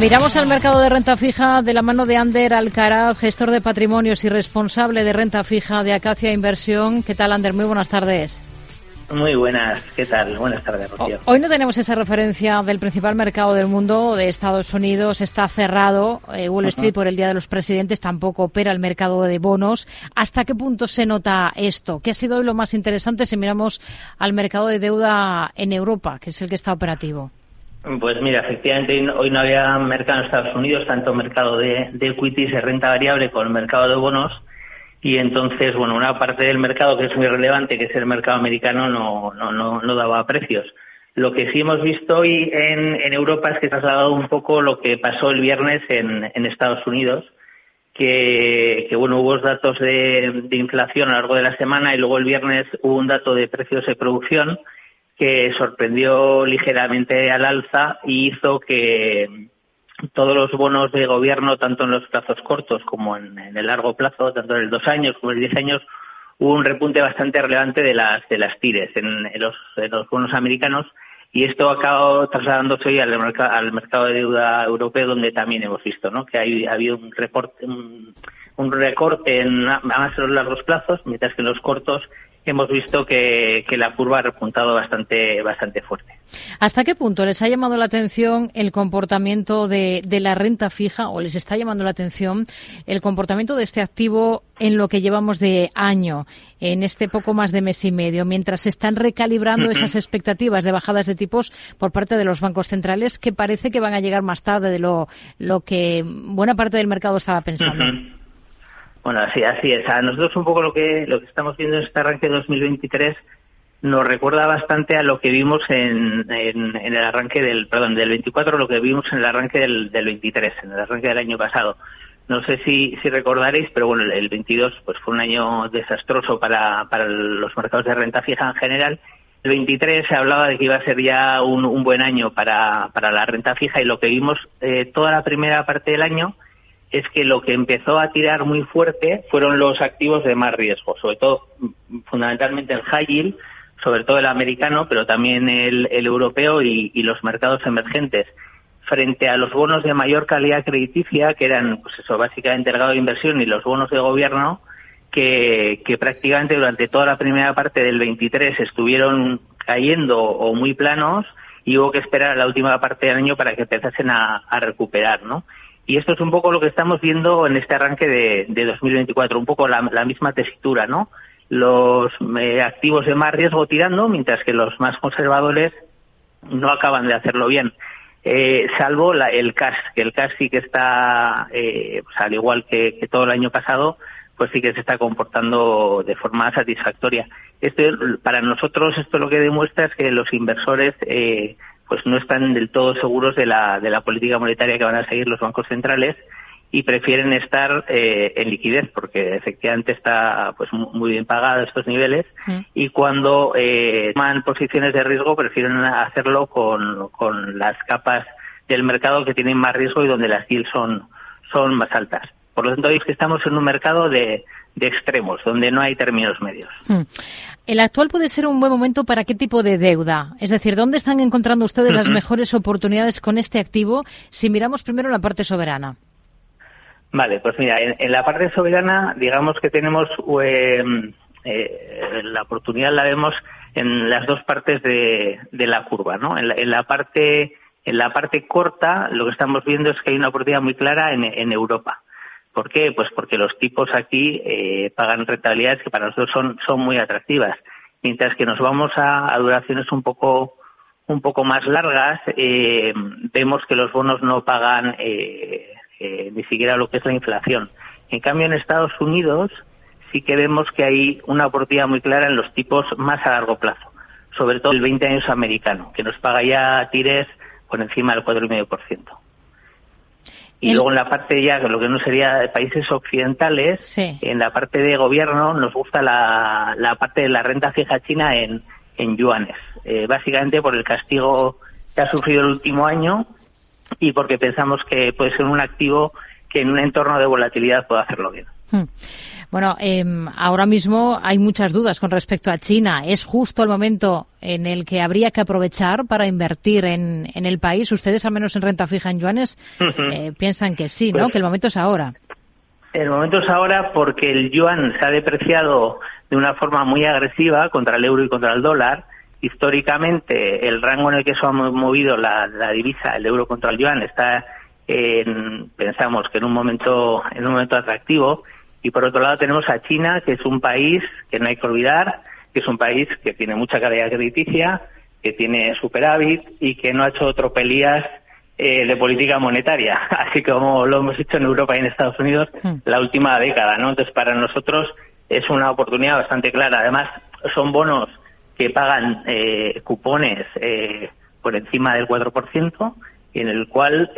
Miramos al mercado de renta fija de la mano de Ander Alcaraz, gestor de patrimonios y responsable de renta fija de Acacia Inversión. ¿Qué tal, Ander? Muy buenas tardes. Muy buenas, ¿qué tal? Buenas tardes, Rocío. Hoy no tenemos esa referencia del principal mercado del mundo, de Estados Unidos. Está cerrado eh, Wall Street por el Día de los Presidentes, tampoco opera el mercado de bonos. ¿Hasta qué punto se nota esto? ¿Qué ha sido hoy lo más interesante si miramos al mercado de deuda en Europa, que es el que está operativo? Pues mira, efectivamente hoy no había mercado en Estados Unidos, tanto mercado de, equities, de renta variable, como el mercado de bonos. Y entonces, bueno, una parte del mercado que es muy relevante, que es el mercado americano, no, no, no, no daba precios. Lo que sí hemos visto hoy en, en Europa es que se ha trasladado un poco lo que pasó el viernes en, en Estados Unidos, que, que, bueno, hubo datos de, de inflación a lo largo de la semana y luego el viernes hubo un dato de precios de producción que sorprendió ligeramente al alza y hizo que todos los bonos de gobierno, tanto en los plazos cortos como en, el largo plazo, tanto en el dos años como en el diez años, hubo un repunte bastante relevante de las de las tires en, los, los bonos americanos y esto ha acabado trasladándose hoy al, al, mercado de deuda europeo donde también hemos visto ¿no? que hay, ha habido un recorte un, un recorte en más en los largos plazos mientras que en los cortos hemos visto que, la curva ha repuntado bastante, bastante fuerte. ¿Hasta qué punto les ha llamado la atención el comportamiento de, la renta fija o les está llamando la atención el comportamiento de este activo en lo que llevamos de año, en este poco más de mes y medio, mientras se están recalibrando esas expectativas de bajadas de tipos por parte de los bancos centrales que parece que van a llegar más tarde de lo, lo que buena parte del mercado estaba pensando? Bueno, así, así es. A nosotros un poco lo que, lo que estamos viendo en este arranque de 2023 nos recuerda bastante a lo que vimos en, en, el arranque del, perdón, del 24, lo que vimos en el arranque del, del 23, en el arranque del año pasado. No sé si, si recordaréis, pero bueno, el 22 pues fue un año desastroso para, para los mercados de renta fija en general. El 23 se hablaba de que iba a ser ya un, un buen año para, para la renta fija y lo que vimos eh, toda la primera parte del año es que lo que empezó a tirar muy fuerte fueron los activos de más riesgo, sobre todo fundamentalmente el high yield, sobre todo el americano, pero también el, europeo y, los mercados emergentes, frente a los bonos de mayor calidad crediticia, que eran, pues eso, básicamente el grado de inversión y los bonos de gobierno, que, que prácticamente durante toda la primera parte del 23 estuvieron cayendo o muy planos y hubo que esperar a la última parte del año para que empezasen a recuperar, ¿no? Y esto es un poco lo que estamos viendo en este arranque de, de 2024, un poco la, misma tesitura, ¿no? Los eh, activos de más riesgo tirando, mientras que los más conservadores no acaban de hacerlo bien. Eh, salvo la, el cash, que el cash sí que está, eh, pues al igual que, que, todo el año pasado, pues sí que se está comportando de forma satisfactoria. Esto, para nosotros esto lo que demuestra es que los inversores eh, pues no están del todo seguros de la, de la política monetaria que van a seguir los bancos centrales y prefieren estar eh, en liquidez porque efectivamente está pues muy bien pagada estos niveles y cuando eh, toman posiciones de riesgo prefieren hacerlo con, con las capas del mercado que tienen más riesgo y donde las yields son, son más altas. Por lo tanto, es que estamos en un mercado de, de extremos, donde no hay términos medios. Hmm. ¿El actual puede ser un buen momento para qué tipo de deuda? Es decir, ¿dónde están encontrando ustedes las mejores oportunidades con este activo si miramos primero la parte soberana? Vale, pues mira, en, la parte soberana, digamos que tenemos em, eh, la oportunidad la vemos en las dos partes de, la curva, ¿no? En la, parte en la parte corta, lo que estamos viendo es que hay una oportunidad muy clara en Europa. ¿Por qué? Pues porque los tipos aquí eh, pagan rentabilidades que para nosotros son, son muy atractivas. Mientras que nos vamos a, duraciones un poco, un poco más largas, eh, vemos que los bonos no pagan eh, ni siquiera lo que es la inflación. En cambio, en Estados Unidos sí que vemos que hay una oportunidad muy clara en los tipos más a largo plazo, sobre todo el 20 años americano, que nos paga ya tires por encima del 4,5%. Y luego en la parte ya, lo que no sería de países occidentales, en la parte de gobierno nos gusta la, la parte de la renta fija china en, en yuanes, eh, básicamente por el castigo que ha sufrido el último año y porque pensamos que puede ser un activo que en un entorno de volatilidad puede hacerlo bien. Hmm. Bueno, em, ahora mismo hay muchas dudas con respecto a China. ¿Es justo el momento en el que habría que aprovechar para invertir en, el país? Ustedes, al menos en renta fija en yuanes, eh, piensan que sí, ¿no? Pues que el momento es ahora. El momento es ahora porque el yuan se ha depreciado de una forma muy agresiva contra el euro y contra el dólar. Históricamente, el rango en el que se ha movido la, la divisa, el euro contra el yuan, está en, pensamos que en un momento, en un momento atractivo y por otro lado tenemos a China, que es un país que no hay que olvidar, que es un país que tiene mucha calidad crediticia, que tiene superávit y que no ha hecho tropelías eh, de política monetaria, así como lo hemos hecho en Europa y en Estados Unidos hmm. la última década, ¿no? Entonces, para nosotros es una oportunidad bastante clara. Además, son bonos que pagan eh, cupones eh, por encima del 4%, en el cual,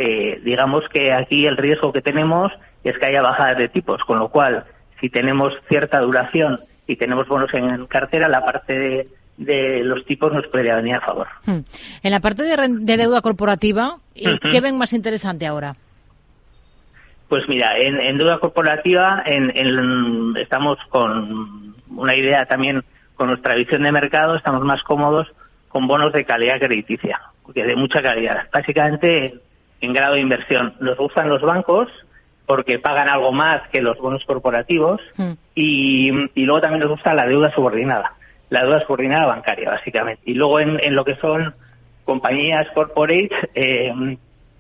digamos que aquí el riesgo que tenemos es que haya bajadas de tipos, con lo cual, si tenemos cierta duración y tenemos bonos en cartera, la parte de, los tipos nos podría venir a favor. Hmm. En la parte de, deuda corporativa, ¿qué ven más interesante ahora? Pues mira, en, deuda corporativa en, estamos con una idea también, con nuestra visión de mercado, estamos más cómodos con bonos de calidad crediticia, que de mucha calidad, básicamente en grado de inversión. Nos gustan los bancos, porque pagan algo más que los bonos corporativos hmm. y, luego también nos gusta la deuda subordinada, la deuda subordinada bancaria, básicamente. Y luego en, lo que son compañías corporate eh,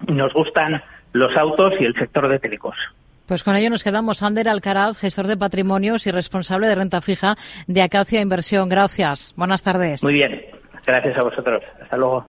nos gustan los autos y el sector de telecos. Pues con ello nos quedamos. Ander Alcaraz, gestor de patrimonios y responsable de renta fija de Acacia Inversión. Gracias. Buenas tardes. Muy bien. Gracias a vosotros. Hasta luego.